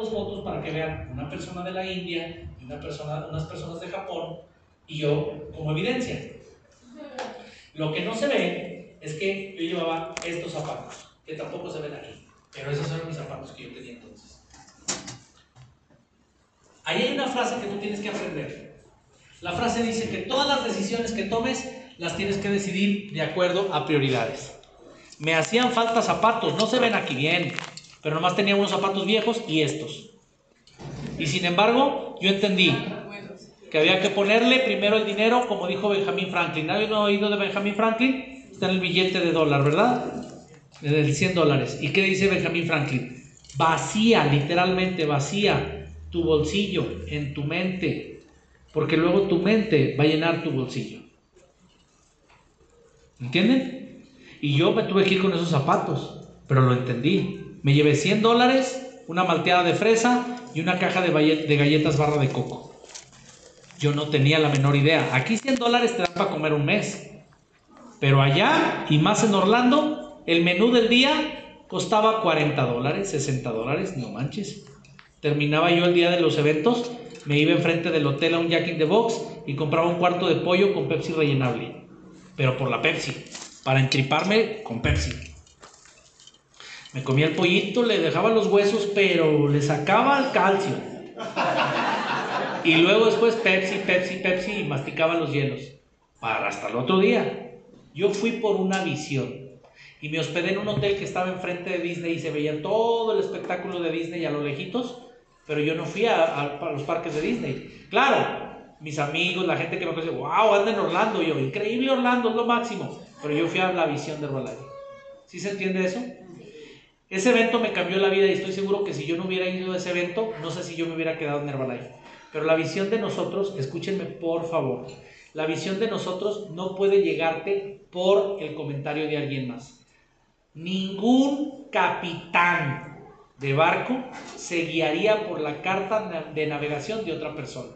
dos fotos para que vean una persona de la India y una persona, unas personas de Japón y yo como evidencia. Lo que no se ve es que yo llevaba estos zapatos, que tampoco se ven aquí, pero esos eran mis zapatos que yo tenía entonces. Ahí hay una frase que tú tienes que aprender. La frase dice que todas las decisiones que tomes las tienes que decidir de acuerdo a prioridades. Me hacían falta zapatos, no se ven aquí bien, pero nomás tenía unos zapatos viejos y estos. Y sin embargo, yo entendí que había que ponerle primero el dinero, como dijo Benjamin Franklin. ¿Nadie no ha oído de Benjamin Franklin? Está en el billete de dólar, ¿verdad? De 100 dólares. ¿Y qué dice Benjamin Franklin? Vacía, literalmente vacía tu bolsillo en tu mente, porque luego tu mente va a llenar tu bolsillo. ¿Entienden? Y yo me tuve que ir con esos zapatos, pero lo entendí. Me llevé 100 dólares, una malteada de fresa y una caja de, galletas barra de coco. Yo no tenía la menor idea. Aquí 100 dólares te dan para comer un mes. Pero allá, y más en Orlando, el menú del día costaba 40 dólares, 60 dólares, no manches. Terminaba yo el día de los eventos, me iba enfrente del hotel a un Jack in the Box y compraba un cuarto de pollo con Pepsi rellenable. Pero por la Pepsi, para entriparme con Pepsi. Me comía el pollito, le dejaba los huesos, pero le sacaba el calcio. Y luego después Pepsi, Pepsi, Pepsi y masticaba los hielos. Para hasta el otro día. Yo fui por una visión. Y me hospedé en un hotel que estaba enfrente de Disney y se veía todo el espectáculo de Disney a lo lejitos. Pero yo no fui a, los parques de Disney. Claro, mis amigos, la gente que me conoce, wow, anda en Orlando. yo, increíble Orlando, es lo máximo. Pero yo fui a la visión de Herbalife. ¿Sí se entiende eso? Ese evento me cambió la vida y estoy seguro que si yo no hubiera ido a ese evento, no sé si yo me hubiera quedado en Herbalife. Pero la visión de nosotros, escúchenme por favor, la visión de nosotros no puede llegarte por el comentario de alguien más. Ningún capitán de barco se guiaría por la carta de navegación de otra persona.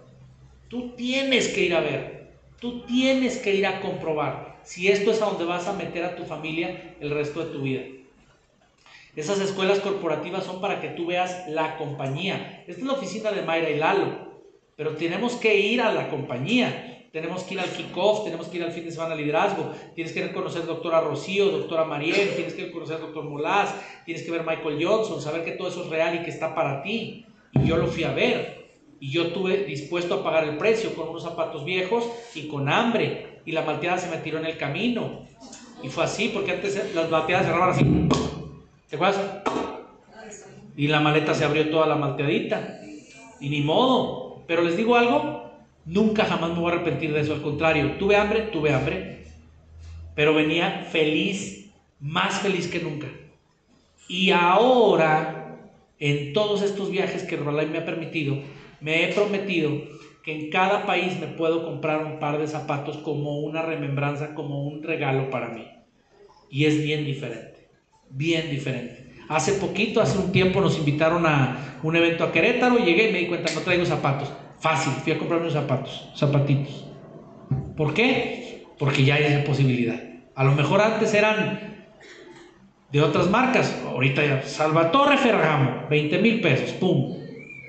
Tú tienes que ir a ver, tú tienes que ir a comprobar si esto es a donde vas a meter a tu familia el resto de tu vida. Esas escuelas corporativas son para que tú veas la compañía. Esta es la oficina de Mayra y Lalo, pero tenemos que ir a la compañía. Tenemos que ir al kickoff, tenemos que ir al fin de semana liderazgo. Tienes que conocer doctora Rocío, doctora Mariel, tienes que conocer doctor Molás, tienes que ver Michael Johnson, saber que todo eso es real y que está para ti. Y yo lo fui a ver. Y yo estuve dispuesto a pagar el precio con unos zapatos viejos y con hambre. Y la malteada se me tiró en el camino. Y fue así, porque antes las malteadas cerraban así. ¿Te? Y la maleta se abrió toda la malteadita. Y ni modo. Pero les digo algo, nunca jamás me voy a arrepentir de eso. Al contrario, tuve hambre, tuve hambre. Pero venía feliz, más feliz que nunca. Y ahora, en todos estos viajes que Herbalife me ha permitido, me he prometido que en cada país me puedo comprar un par de zapatos como una remembranza, como un regalo para mí. Y es bien diferente bien diferente. Hace poquito, hace un tiempo, nos invitaron a un evento a Querétaro, llegué y me di cuenta, no traigo zapatos. Fácil, fui a comprarme unos zapatos, zapatitos. ¿Por qué? Porque ya hay esa posibilidad. A lo mejor antes eran de otras marcas, ahorita ya, Salvatore Ferragamo, 20 mil pesos, pum.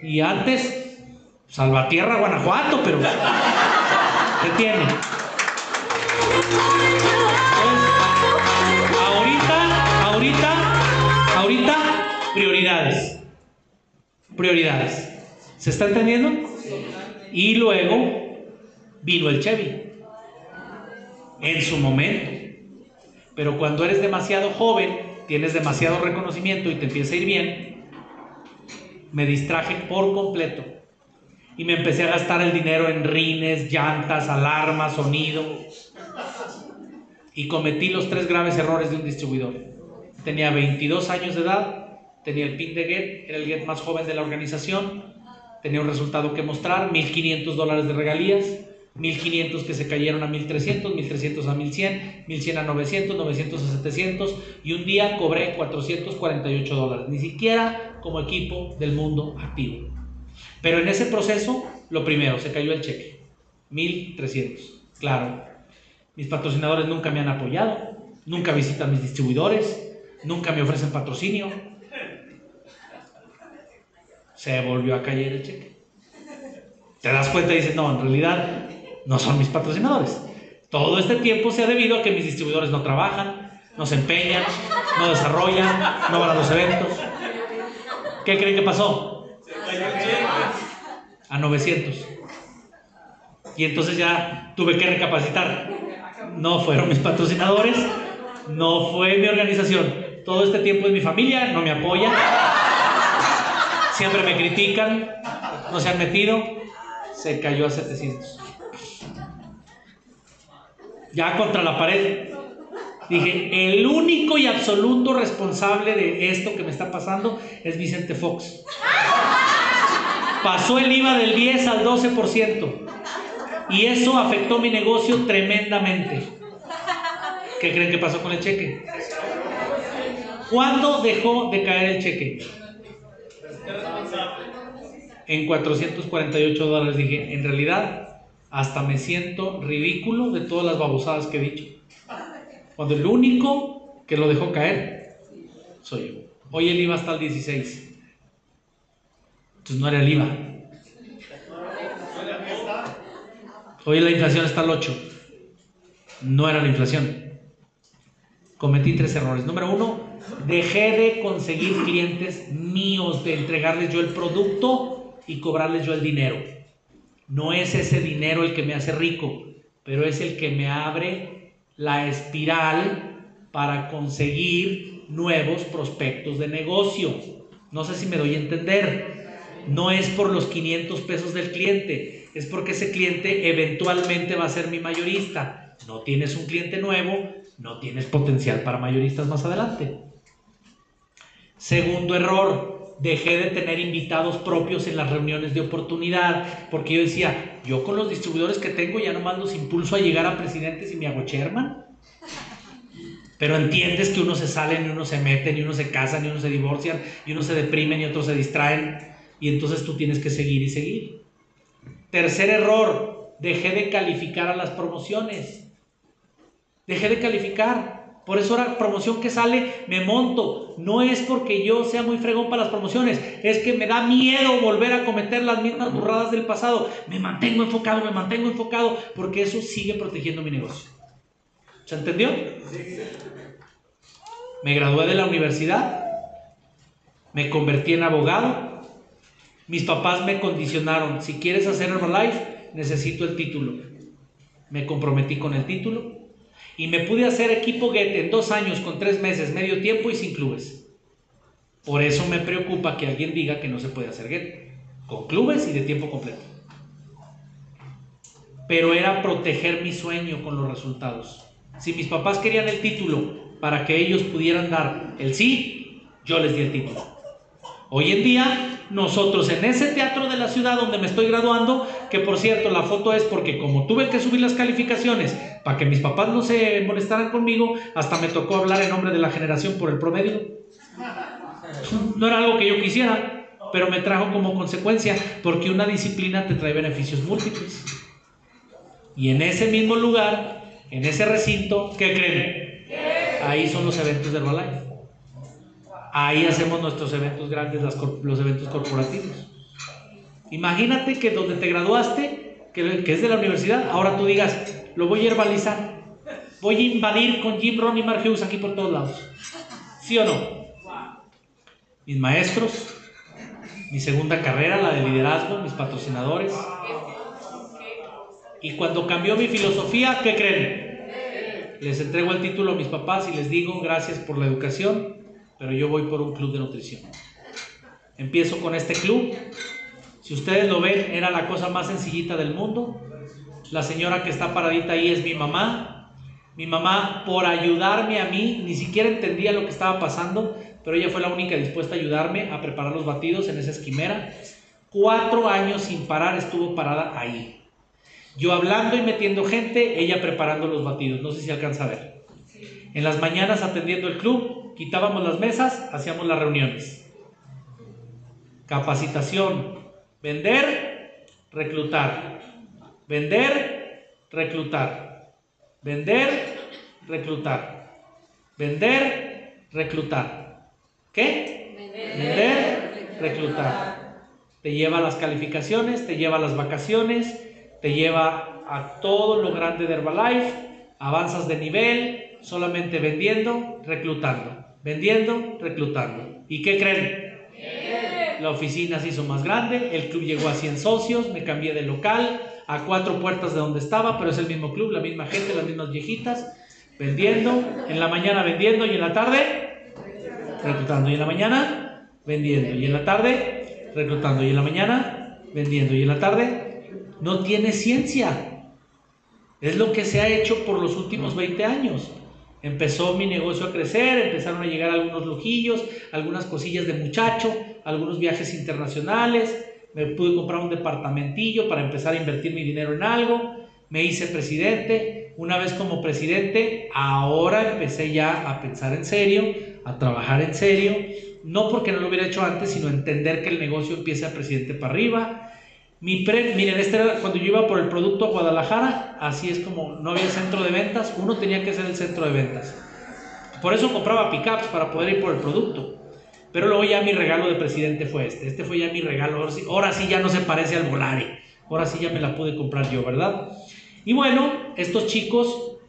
Y antes, Salvatierra, Guanajuato, pero ¿qué tiene? Prioridades. ¿Se está entendiendo? Y luego vino el Chevy. En su momento. Pero cuando eres demasiado joven, tienes demasiado reconocimiento y te empieza a ir bien, me distraje por completo. Y me empecé a gastar el dinero en rines, llantas, alarmas, sonido. Y cometí los tres graves errores de un distribuidor. Tenía 22 años de edad, tenía el PIN de GET, era el GET más joven de la organización, tenía un resultado que mostrar, 1.500 dólares de regalías, 1.500 que se cayeron a 1.300, 1.300 a 1.100, 1.100 a 900, 900 a 700 y un día cobré 448 dólares, ni siquiera como equipo del mundo activo. Pero en ese proceso, lo primero, se cayó el cheque, 1.300, claro. Mis patrocinadores nunca me han apoyado, nunca visitan mis distribuidores, nunca me ofrecen patrocinio. Se volvió a caer el cheque. Te das cuenta y dices, no, en realidad no son mis patrocinadores. Todo este tiempo se ha debido a que mis distribuidores no trabajan, no se empeñan, no desarrollan, no van a los eventos. ¿Qué creen que pasó? A 900. Y entonces ya tuve que recapacitar. No fueron mis patrocinadores, no fue mi organización. Todo este tiempo es mi familia, no me apoya. Siempre me critican, no se han metido. Se cayó a 700. Ya contra la pared. Dije, el único y absoluto responsable de esto que me está pasando es Vicente Fox. Pasó el IVA del 10 al 12%. Y eso afectó mi negocio tremendamente. ¿Qué creen que pasó con el cheque? ¿Cuándo dejó de caer el cheque? En 448 dólares dije, en realidad, hasta me siento ridículo de todas las babosadas que he dicho. Cuando el único que lo dejó caer soy yo. Hoy el IVA está al 16. Entonces no era el IVA. Hoy la inflación está al 8. No era la inflación. Cometí tres errores. Número uno, dejé de conseguir clientes míos, de entregarles yo el producto y cobrarles yo el dinero. No es ese dinero el que me hace rico, pero es el que me abre la espiral para conseguir nuevos prospectos de negocio. No sé si me doy a entender. No es por los 500 pesos del cliente, es porque ese cliente eventualmente va a ser mi mayorista. No tienes un cliente nuevo, no tienes potencial para mayoristas más adelante. Segundo error, dejé de tener invitados propios en las reuniones de oportunidad, porque yo decía, yo con los distribuidores que tengo ya nomás los impulso a llegar a presidentes y me hago chairman. Pero entiendes que uno se salen y uno se meten y uno se casan y uno se divorcian y uno se deprimen y otros se distraen y entonces tú tienes que seguir y seguir. Tercer error, dejé de calificar a las promociones. Dejé de calificar. Por eso ahora promoción que sale me monto. No es porque yo sea muy fregón para las promociones, es que me da miedo volver a cometer las mismas burradas del pasado. Me mantengo enfocado, me mantengo enfocado, porque eso sigue protegiendo mi negocio. ¿Se entendió? Me gradué de la universidad, me convertí en abogado. Mis papás me condicionaron, si quieres hacer Herbalife, necesito el título. Me comprometí con el título y me pude hacer equipo Get en dos años, con tres meses, medio tiempo y sin clubes. Por eso me preocupa que alguien diga que no se puede hacer Get, con clubes y de tiempo completo. Pero era proteger mi sueño con los resultados. Si mis papás querían el título para que ellos pudieran dar el sí, yo les di el título. Hoy en día, nosotros en ese teatro de la ciudad donde me estoy graduando, que por cierto la foto es porque como tuve que subir las calificaciones para que mis papás no se molestaran conmigo, hasta me tocó hablar en nombre de la generación por el promedio. No era algo que yo quisiera, pero me trajo como consecuencia, porque una disciplina te trae beneficios múltiples. Y en ese mismo lugar, en ese recinto, ¿qué creen? Ahí son los eventos de Herbalife. Ahí hacemos nuestros eventos grandes, los eventos corporativos. Imagínate que donde te graduaste, que, es de la universidad, ahora tú digas, lo voy a herbalizar. Voy a invadir con Jim Ron y Mark Hughes aquí por todos lados. ¿Sí o no? Mis maestros, mi segunda carrera, la de liderazgo, mis patrocinadores. Y cuando cambió mi filosofía, ¿qué creen? Les entrego el título a mis papás y les digo gracias por la educación, pero yo voy por un club de nutrición. Empiezo con este club. Si ustedes lo ven, era la cosa más sencillita del mundo. La señora que está paradita ahí es mi mamá. Mi mamá, por ayudarme a mí, ni siquiera entendía lo que estaba pasando, pero ella fue la única dispuesta a ayudarme a preparar los batidos en esa esquimera. Cuatro años sin parar estuvo parada ahí. Yo hablando y metiendo gente, ella preparando los batidos. No sé si alcanza a ver. En las mañanas atendiendo el club, quitábamos las mesas, hacíamos las reuniones. Capacitación, vender, reclutar. Vender, reclutar. Vender, reclutar. Vender, reclutar. ¿Qué? Vender, reclutar. te lleva a las calificaciones, te lleva a las vacaciones, te lleva a todo lo grande de Herbalife, avanzas de nivel, solamente vendiendo, reclutando, vendiendo, reclutando. ¿Y qué creen? La oficina se hizo más grande, el club llegó a 100 socios, me cambié de local, a cuatro puertas de donde estaba, pero es el mismo club, la misma gente, las mismas viejitas, vendiendo, en la mañana vendiendo y en la tarde reclutando, y en la mañana vendiendo, y en la tarde reclutando, y en la mañana vendiendo, y en la tarde no tiene ciencia. Es lo que se ha hecho por los últimos 20 años. Empezó mi negocio a crecer, empezaron a llegar algunos lujillos, algunas cosillas de muchacho, algunos viajes internacionales, me pude comprar un departamentillo para empezar a invertir mi dinero en algo, me hice presidente, una vez como presidente, ahora empecé ya a pensar en serio, a trabajar en serio, no porque no lo hubiera hecho antes, sino entender que el negocio empieza presidente para arriba, mi pre, miren, este era cuando yo iba por el producto a Guadalajara, así es como no había centro de ventas, uno tenía que ser el centro de ventas. Por eso compraba pickups para poder ir por el producto. Pero luego ya mi regalo de presidente fue este. Este fue ya mi regalo. Ahora sí, ahora sí ya no se parece al Volare. Ahora sí ya me la pude comprar yo, ¿verdad? Y bueno, estos chicos,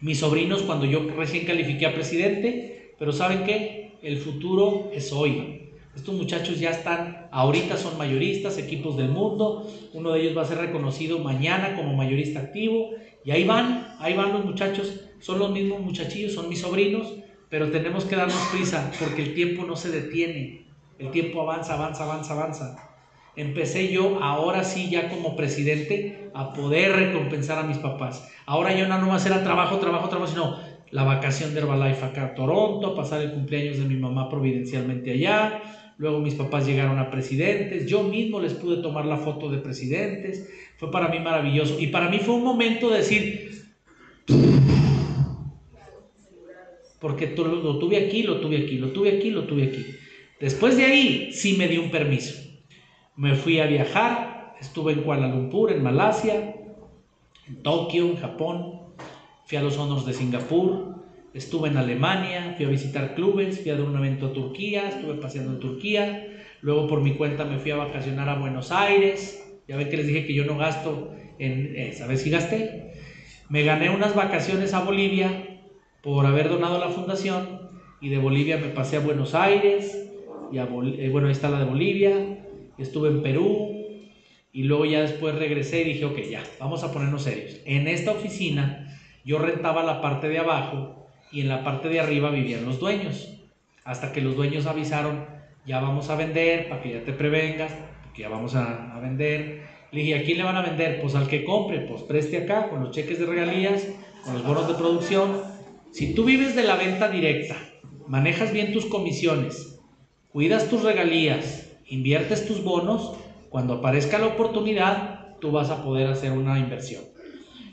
mis sobrinos, cuando yo recién califiqué a presidente, pero ¿saben qué? El futuro es hoy. Estos muchachos ya están, ahorita son mayoristas, equipos del mundo. Uno de ellos va a ser reconocido mañana como mayorista activo. Y ahí van, ahí van los muchachos. Son los mismos muchachillos, son mis sobrinos, pero tenemos que darnos prisa porque el tiempo no se detiene. El tiempo avanza, avanza, avanza, avanza. Empecé yo, ahora sí, ya como presidente, a poder recompensar a mis papás. Ahora yo no, no voy a hacer a trabajo, trabajo, trabajo, sino la vacación de Herbalife acá a Toronto, pasar el cumpleaños de mi mamá providencialmente allá, luego mis papás llegaron a presidentes, yo mismo les pude tomar la foto de presidentes, fue para mí maravilloso. Y para mí fue un momento de decir, porque lo tuve aquí, lo tuve aquí, lo tuve aquí, lo tuve aquí. Después de ahí sí me di un permiso. Me fui a viajar, estuve en Kuala Lumpur, en Malasia, en Tokio, en Japón, fui a los Honors de Singapur, Estuve en Alemania, fui a visitar clubes, fui a dar un evento a Turquía, estuve paseando en Turquía, luego por mi cuenta me fui a vacacionar a Buenos Aires, ya ven que les dije que yo no gasto en, eh, ¿sabes si gasté? Me gané unas vacaciones a Bolivia por haber donado a la fundación y de Bolivia me pasé a Buenos Aires, y a eh, bueno, ahí está la de Bolivia, estuve en Perú y luego ya después regresé y dije, ok, ya, vamos a ponernos serios. En esta oficina yo rentaba la parte de abajo y en la parte de arriba vivían los dueños. Hasta que los dueños avisaron, ya vamos a vender, para que ya te prevengas, porque ya vamos a, vender. Le dije, ¿a quién le van a vender? Pues al que compre, pues preste acá con los cheques de regalías, con los bonos de producción. Si tú vives de la venta directa, manejas bien tus comisiones, cuidas tus regalías, inviertes tus bonos, cuando aparezca la oportunidad, tú vas a poder hacer una inversión.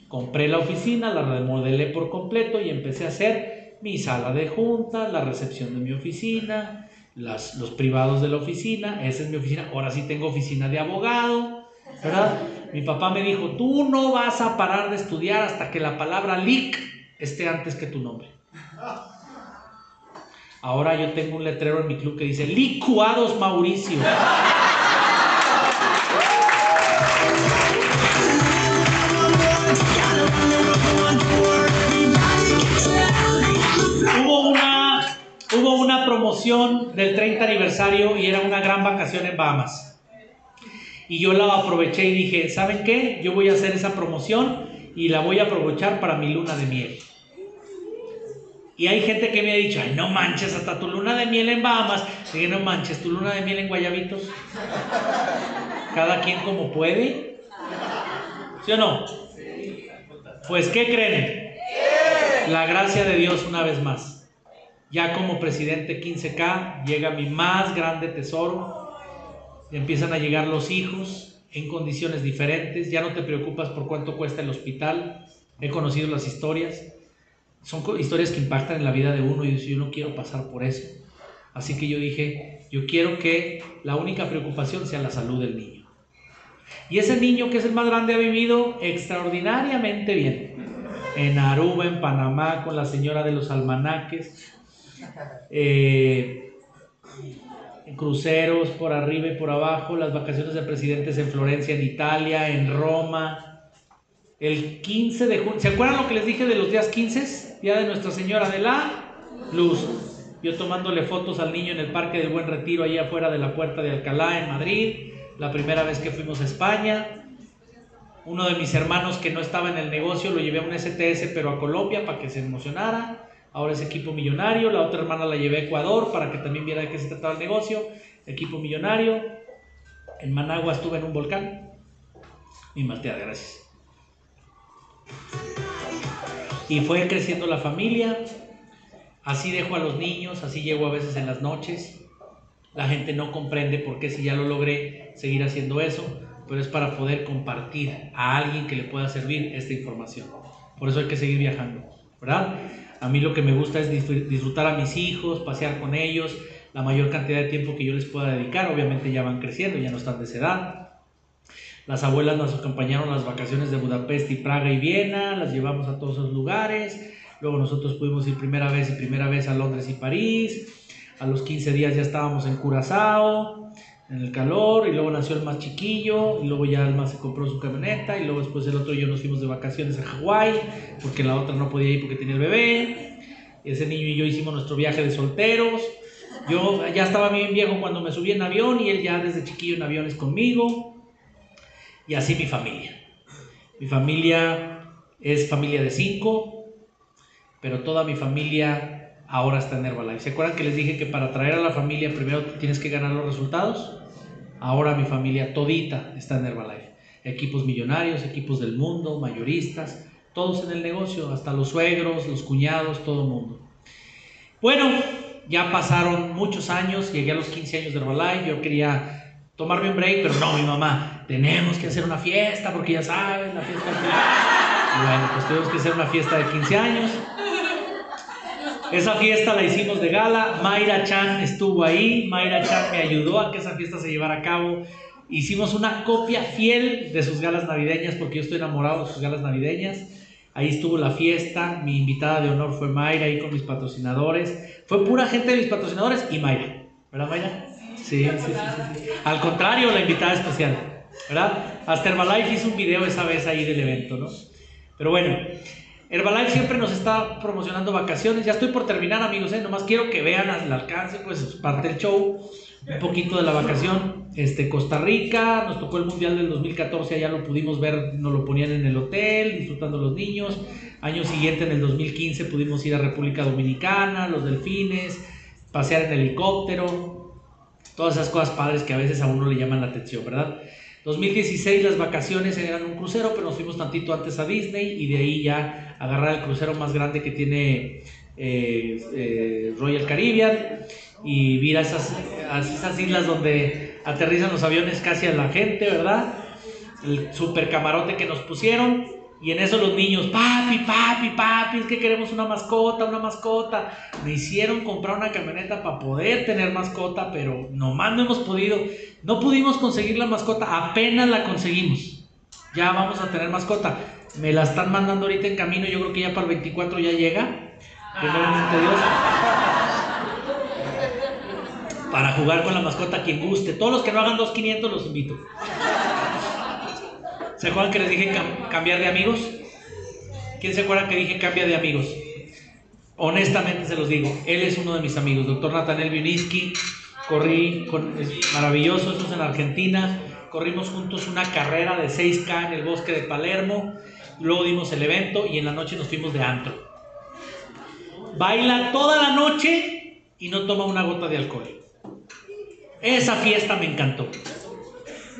Compré la oficina, la remodelé por completo y empecé a hacer mi sala de juntas, la recepción de mi oficina, las, los privados de la oficina. Esa es mi oficina. Ahora sí tengo oficina de abogado, ¿verdad? Mi papá me dijo, tú no vas a parar de estudiar hasta que la palabra leak esté antes que tu nombre. Ahora yo tengo un letrero en mi club que dice, licuados Mauricio. Promoción del 30 aniversario y era una gran vacación en Bahamas. Y yo la aproveché y dije, ¿saben qué? Yo voy a hacer esa promoción y la voy a aprovechar para mi luna de miel. Y hay gente que me ha dicho, ay, no manches, hasta tu luna de miel en Bahamas. Dije, no manches, tu luna de miel en Guayabitos. Cada quien como puede. ¿Sí o no? Pues, ¿qué creen? La gracia de Dios una vez más. Ya como presidente 15K llega mi más grande tesoro. Empiezan a llegar los hijos en condiciones diferentes. Ya no te preocupas por cuánto cuesta el hospital. He conocido las historias. Son historias que impactan en la vida de uno y yo no quiero pasar por eso. Así que yo dije, yo quiero que la única preocupación sea la salud del niño. Y ese niño que es el más grande ha vivido extraordinariamente bien. En Aruba, en Panamá, con la señora de los almanaques, eh, cruceros por arriba y por abajo, las vacaciones de presidentes en Florencia, en Italia, en Roma. El 15 de junio, ¿se acuerdan lo que les dije de los días 15? Día de Nuestra Señora de la Luz. Yo tomándole fotos al niño en el Parque del Buen Retiro, ahí afuera de la Puerta de Alcalá, en Madrid, la primera vez que fuimos a España. Uno de mis hermanos que no estaba en el negocio lo llevé a un STS, pero a Colombia para que se emocionara ahora es equipo millonario, la otra hermana la llevé a Ecuador para que también viera de qué se trataba el negocio, equipo millonario, en Managua estuve en un volcán, y malteada, gracias. Y fue creciendo la familia, así dejo a los niños, así llego a veces en las noches, la gente no comprende por qué si ya lo logré seguir haciendo eso, pero es para poder compartir a alguien que le pueda servir esta información. Por eso hay que seguir viajando, ¿verdad? A mí lo que me gusta es disfrutar a mis hijos, pasear con ellos, la mayor cantidad de tiempo que yo les pueda dedicar. Obviamente ya van creciendo, ya no están de esa edad. Las abuelas nos acompañaron las vacaciones de Budapest y Praga y Viena, las llevamos a todos esos lugares. Luego nosotros pudimos ir primera vez y primera vez a Londres y París. A los 15 días ya estábamos en Curazao en el calor, y luego nació el más chiquillo, y luego ya más se compró su camioneta, y luego después el otro y yo nos fuimos de vacaciones a Hawái, porque la otra no podía ir porque tenía el bebé. Ese niño y yo hicimos nuestro viaje de solteros. Yo ya estaba bien viejo cuando me subí en avión, y él ya desde chiquillo en aviones conmigo. Y así mi familia. Mi familia es familia de cinco, pero toda mi familia ahora está en Herbalife. ¿Se acuerdan que les dije que para traer a la familia primero tienes que ganar los resultados? Ahora mi familia todita está en Herbalife. Equipos millonarios, equipos del mundo, mayoristas, todos en el negocio, hasta los suegros, los cuñados, todo el mundo. Bueno, ya pasaron muchos años, llegué a los 15 años de Herbalife, yo quería tomarme un break, pero no, mi mamá, tenemos que hacer una fiesta, porque ya saben, la fiesta. Y bueno, pues tuvimos que hacer una fiesta de 15 años. Esa fiesta la hicimos de gala, Mayra Chan estuvo ahí, Mayra Chan me ayudó a que esa fiesta se llevara a cabo. Hicimos una copia fiel de sus galas navideñas porque yo estoy enamorado de sus galas navideñas. Ahí estuvo la fiesta, mi invitada de honor fue Mayra ahí con mis patrocinadores. Fue pura gente de mis patrocinadores y Mayra, ¿verdad Mayra? Sí, sí, sí. Al contrario, la invitada especial, ¿verdad? Hasta Herbalife hizo un video esa vez ahí del evento, ¿no? Pero bueno, Herbalife siempre nos está promocionando vacaciones. Ya estoy por terminar, amigos, ¿eh? Nomás quiero que vean al alcance, pues parte del show, un poquito de la vacación. Este, Costa Rica, nos tocó el Mundial del 2014, allá lo pudimos ver, nos lo ponían en el hotel, disfrutando los niños. Año siguiente, en el 2015, pudimos ir a República Dominicana, los delfines, pasear en helicóptero, todas esas cosas padres que a veces a uno le llaman la atención, ¿verdad? 2016 las vacaciones eran un crucero, pero nos fuimos tantito antes a Disney y de ahí ya agarrar el crucero más grande que tiene eh, eh, Royal Caribbean y ir a esas, esas islas donde aterrizan los aviones casi a la gente, ¿verdad? El super camarote que nos pusieron y en eso los niños, papi, papi, papi, es que queremos una mascota, una mascota. Me hicieron comprar una camioneta para poder tener mascota, pero nomás no hemos podido. No pudimos conseguir la mascota, apenas la conseguimos. Ya vamos a tener mascota. Me la están mandando ahorita en camino, yo creo que ya para el 24 ya llega. Dios. Para jugar con la mascota quien guste. Todos los que no hagan 2.500 los invito. ¿Se acuerdan que les dije cambiar de amigos? ¿Quién se acuerda que dije cambia de amigos? Honestamente se los digo, él es uno de mis amigos, doctor Natanel Bioniski. Corrí, con, es maravilloso, eso es en Argentina. Corrimos juntos una carrera de 6K en el bosque de Palermo. Luego dimos el evento y en la noche nos fuimos de antro. Baila toda la noche y no toma una gota de alcohol. Esa fiesta me encantó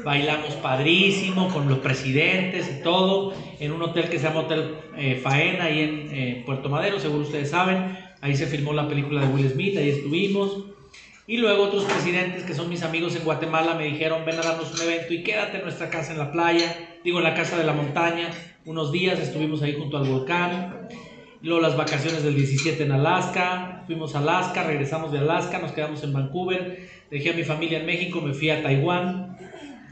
bailamos padrísimo con los presidentes y todo, en un hotel que se llama Hotel eh, Faena, ahí en eh, Puerto Madero, seguro ustedes saben, ahí se filmó la película de Will Smith, ahí estuvimos. Y luego otros presidentes que son mis amigos en Guatemala me dijeron, ven a darnos un evento y quédate en nuestra casa en la playa, digo en la casa de la montaña, unos días estuvimos ahí junto al volcán. Luego las vacaciones del 17 en Alaska, fuimos a Alaska, regresamos de Alaska, nos quedamos en Vancouver, dejé a mi familia en México, me fui a Taiwán,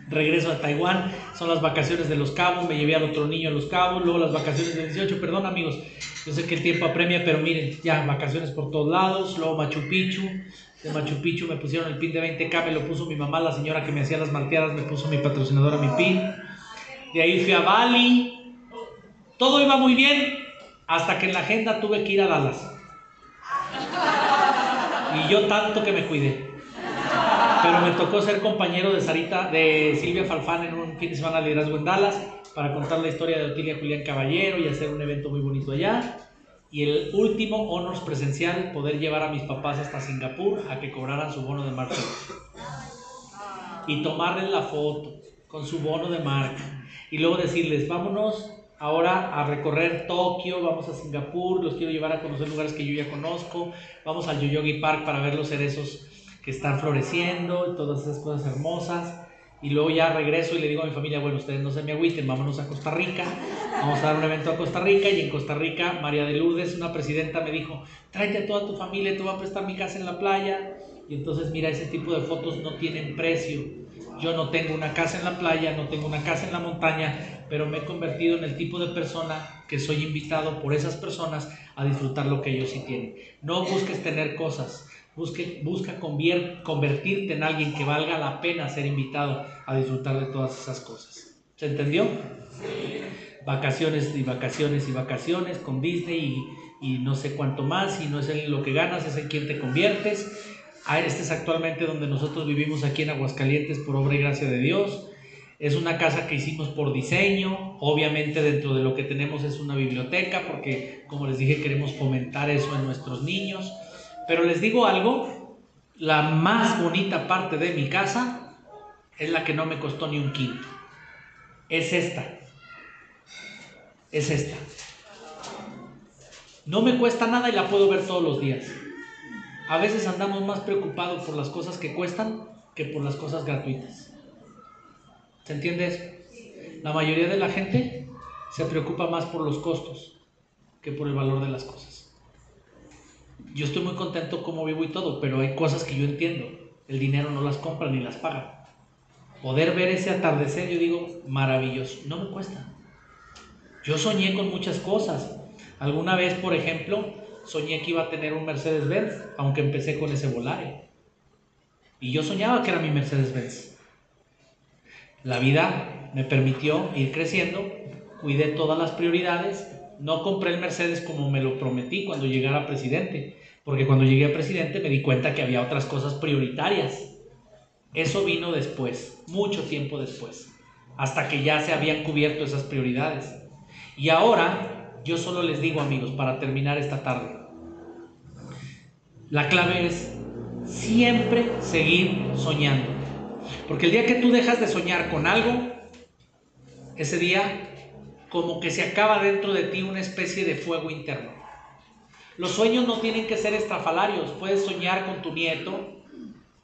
regreso a Taiwán, son las vacaciones de los cabos, me llevé al otro niño a los cabos, luego las vacaciones de 18, perdón amigos, yo sé que el tiempo apremia, pero miren, ya vacaciones por todos lados, luego Machu Picchu, de Machu Picchu me pusieron el pin de 20k, me lo puso mi mamá, la señora que me hacía las malteadas, me puso mi patrocinadora mi pin, de ahí fui a Bali, todo iba muy bien, hasta que en la agenda tuve que ir a Dallas. Y yo tanto que me cuidé. Pero me tocó ser compañero de Sarita, de Silvia Falfán en un fin de semana de liderazgo en Dallas para contar la historia de Otilia Julián Caballero y hacer un evento muy bonito allá. Y el último honors presencial, poder llevar a mis papás hasta Singapur a que cobraran su bono de marca. Y tomarles la foto con su bono de marca. Y luego decirles, vámonos ahora a recorrer Tokio, vamos a Singapur, los quiero llevar a conocer lugares que yo ya conozco, vamos al Yoyogi Park para ver los cerezos que están floreciendo todas esas cosas hermosas. Y luego ya regreso y le digo a mi familia, bueno, ustedes no se me agüiten, vámonos a Costa Rica, vamos a dar un evento a Costa Rica y en Costa Rica María de Lourdes, una presidenta, me dijo, tráete a toda tu familia, te voy a prestar mi casa en la playa. Y entonces, mira, ese tipo de fotos no tienen precio. Yo no tengo una casa en la playa, no tengo una casa en la montaña, pero me he convertido en el tipo de persona que soy invitado por esas personas a disfrutar lo que ellos sí tienen. No busques tener cosas, Busque, busca convertirte en alguien que valga la pena ser invitado a disfrutar de todas esas cosas. ¿Se entendió? Vacaciones y vacaciones y vacaciones con Disney y, no sé cuánto más, y no es en lo que ganas, es en quien te conviertes. Ah, este es actualmente donde nosotros vivimos aquí en Aguascalientes por obra y gracia de Dios. Es una casa que hicimos por diseño, obviamente dentro de lo que tenemos es una biblioteca, porque como les dije queremos fomentar eso en nuestros niños. Pero les digo algo, la más bonita parte de mi casa es la que no me costó ni un quinto. Es esta. Es esta. No me cuesta nada y la puedo ver todos los días. A veces andamos más preocupados por las cosas que cuestan que por las cosas gratuitas. ¿Se entiende eso? La mayoría de la gente se preocupa más por los costos que por el valor de las cosas yo estoy muy contento como vivo y todo, pero hay cosas que yo entiendo. El dinero no las compra ni las paga. Poder ver ese atardecer, yo digo, maravilloso. No me cuesta. Yo soñé con muchas cosas. Alguna vez, por ejemplo, soñé que iba a tener un Mercedes-Benz, aunque empecé con ese Volare. Y yo soñaba que era mi Mercedes-Benz. La vida me permitió ir creciendo, cuidé todas las prioridades, no compré el Mercedes como me lo prometí cuando llegara presidente, porque cuando llegué a presidente me di cuenta que había otras cosas prioritarias. Eso vino después, mucho tiempo después, hasta que ya se habían cubierto esas prioridades. Y ahora yo solo les digo amigos, para terminar esta tarde, la clave es siempre seguir soñando. Porque el día que tú dejas de soñar con algo, ese día como que se acaba dentro de ti una especie de fuego interno. Los sueños no tienen que ser estrafalarios, puedes soñar con tu nieto,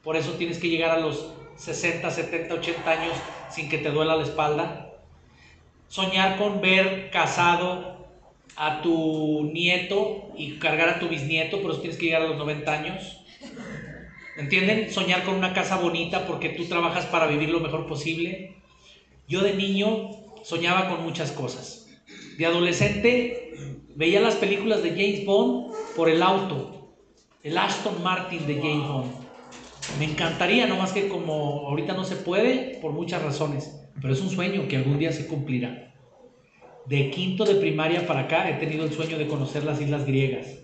por eso tienes que llegar a los 60, 70, 80 años sin que te duela la espalda. Soñar con ver casado a tu nieto y cargar a tu bisnieto, por eso tienes que llegar a los 90 años. ¿Entienden? Soñar con una casa bonita porque tú trabajas para vivir lo mejor posible. Yo de niño soñaba con muchas cosas. De adolescente veía las películas de James Bond por el auto, el Aston Martin de James Bond. Me encantaría, no más que como ahorita no se puede por muchas razones, pero es un sueño que algún día se cumplirá. De quinto de primaria para acá he tenido el sueño de conocer las islas griegas.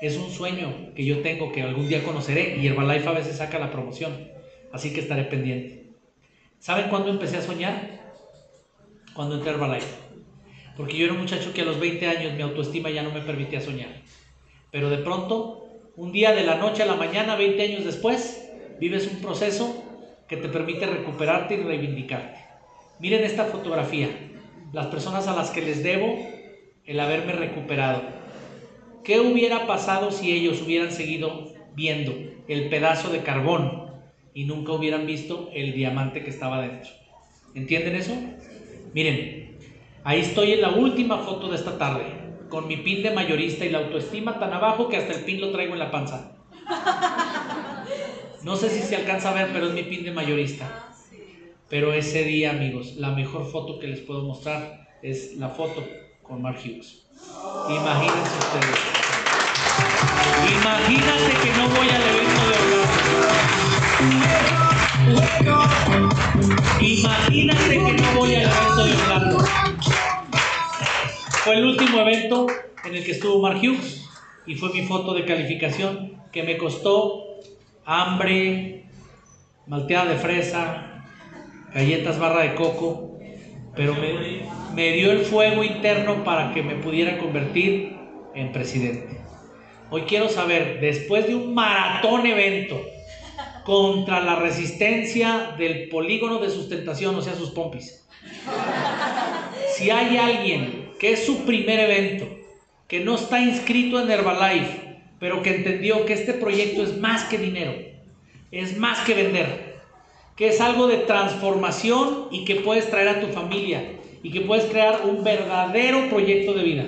Es un sueño que yo tengo que algún día conoceré y Herbalife a veces saca la promoción, así que estaré pendiente. ¿Saben cuándo empecé a soñar? Cuando entré a Herbalife. Porque yo era un muchacho que a los 20 años mi autoestima ya no me permitía soñar. Pero de pronto, un día de la noche a la mañana, 20 años después, vives un proceso que te permite recuperarte y reivindicarte. Miren esta fotografía, las personas a las que les debo el haberme recuperado. ¿Qué hubiera pasado si ellos hubieran seguido viendo el pedazo de carbón y nunca hubieran visto el diamante que estaba dentro? ¿Entienden eso? Miren, ahí estoy en la última foto de esta tarde, con mi pin de mayorista y la autoestima tan abajo que hasta el pin lo traigo en la panza. No sé si se alcanza a ver, pero es mi pin de mayorista. Pero ese día, amigos, la mejor foto que les puedo mostrar es la foto con Mark Hughes. Imagínense ustedes. Imagínate que no voy al evento de Orlando. Imagínate que no voy al evento de Orlando. Fue el último evento en el que estuvo Mark Hughes y fue mi foto de calificación que me costó hambre, malteada de fresa, galletas barra de coco, pero me, me dio el fuego interno para que me pudiera convertir en presidente. Hoy quiero saber, después de un maratón evento contra la resistencia del polígono de sustentación, o sea, sus pompis, si hay alguien que es su primer evento, que no está inscrito en Herbalife, pero que entendió que este proyecto es más que dinero, es más que vender, que es algo de transformación y que puedes traer a tu familia y que puedes crear un verdadero proyecto de vida.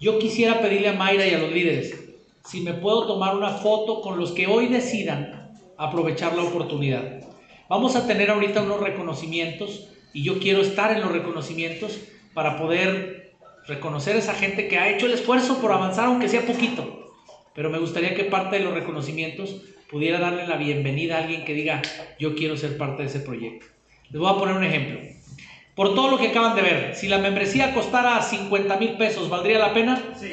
Yo quisiera pedirle a Mayra y a los líderes si me puedo tomar una foto con los que hoy decidan aprovechar la oportunidad. Vamos a tener ahorita unos reconocimientos y yo quiero estar en los reconocimientos para poder reconocer a esa gente que ha hecho el esfuerzo por avanzar aunque sea poquito pero me gustaría que parte de los reconocimientos pudiera darle la bienvenida a alguien que diga, yo quiero ser parte de ese proyecto. Les voy a poner un ejemplo. Por todo lo que acaban de ver, si la membresía costara 50 mil pesos, ¿valdría la pena? Sí.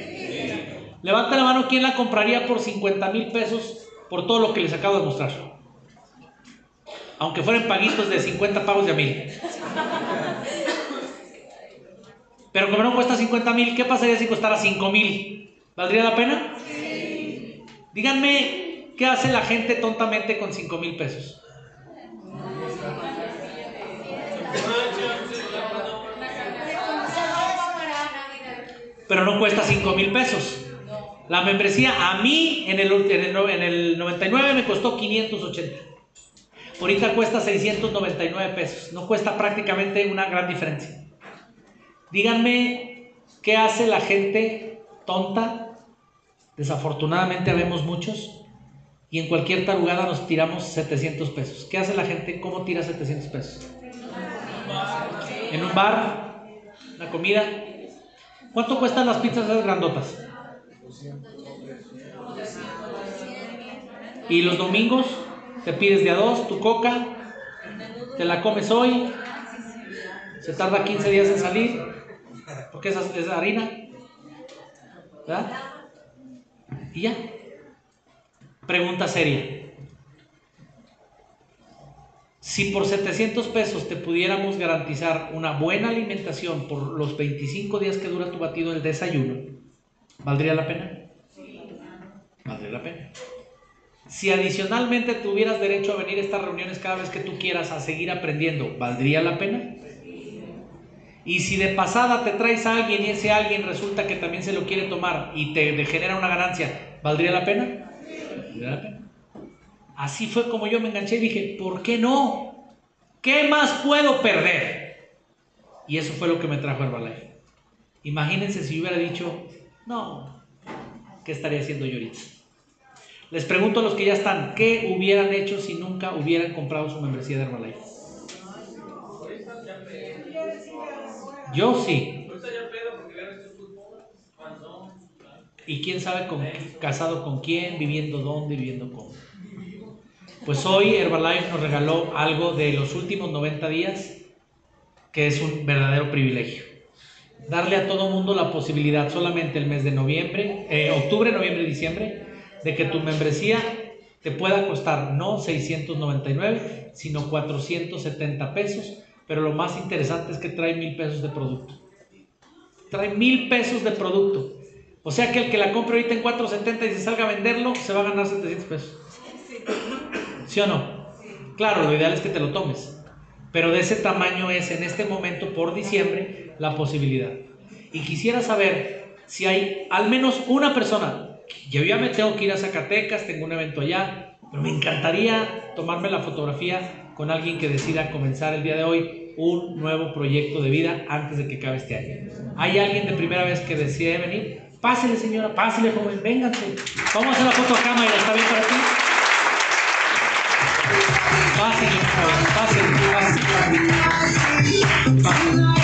Levanta la mano, ¿quién la compraría por 50 mil pesos por todo lo que les acabo de mostrar? Aunque fueran paguitos de 50 pagos de a mil. Pero como no cuesta 50 mil, ¿qué pasaría si costara 5 mil? ¿Valdría la pena? Díganme, ¿qué hace la gente tontamente con 5 mil pesos? Pero no cuesta 5 mil pesos. La membresía a mí en el, en, el, en el 99 me costó 580. Ahorita cuesta 699 pesos. No cuesta prácticamente una gran diferencia. Díganme, ¿qué hace la gente tonta Desafortunadamente habemos muchos y en cualquier tarugada nos tiramos 700 pesos. ¿Qué hace la gente? ¿Cómo tira 700 pesos? En un bar, la comida. ¿Cuánto cuestan las pizzas grandotas? Y los domingos te pides de a dos tu coca, te la comes hoy, se tarda 15 días en salir, porque esa es harina. ¿Verdad? Y ya. Pregunta seria. Si por 700 pesos te pudiéramos garantizar una buena alimentación por los 25 días que dura tu batido el desayuno, ¿valdría la pena? Valdría la pena. Si adicionalmente tuvieras derecho a venir a estas reuniones cada vez que tú quieras a seguir aprendiendo, ¿valdría la pena? Y si de pasada te traes a alguien y ese alguien resulta que también se lo quiere tomar y te genera una ganancia, ¿valdría la pena? ¿Valdría la pena? Así fue como yo me enganché y dije, ¿por qué no? ¿Qué más puedo perder? Y eso fue lo que me trajo Herbalife. Imagínense si yo hubiera dicho, no, ¿qué estaría haciendo yo? Les pregunto a los que ya están, ¿qué hubieran hecho si nunca hubieran comprado su membresía de Herbalife? Yo sí. Y quién sabe casado con quién, viviendo dónde, viviendo cómo. Pues hoy Herbalife nos regaló algo de los últimos 90 días que es un verdadero privilegio. Darle a todo mundo la posibilidad solamente el mes de noviembre, eh, octubre, noviembre y diciembre, de que tu membresía te pueda costar no 699, sino 470 pesos pero lo más interesante es que trae mil pesos de producto. Trae mil pesos de producto. O sea que el que la compre ahorita en 4.70 y se salga a venderlo, se va a ganar 700 pesos. ¿Sí o no? Claro, lo ideal es que te lo tomes. Pero de ese tamaño es en este momento, por diciembre, la posibilidad. Y quisiera saber si hay al menos una persona. Yo ya me tengo que ir a Zacatecas, tengo un evento allá, pero me encantaría tomarme la fotografía con alguien que decida comenzar el día de hoy un nuevo proyecto de vida antes de que acabe este año. ¿Hay alguien de primera vez que decide venir? Pásele, señora, pásele, joven, vénganse. Vamos a hacer la foto a cámara, ¿está bien para ti? Pásele, joven, pásele, pásele.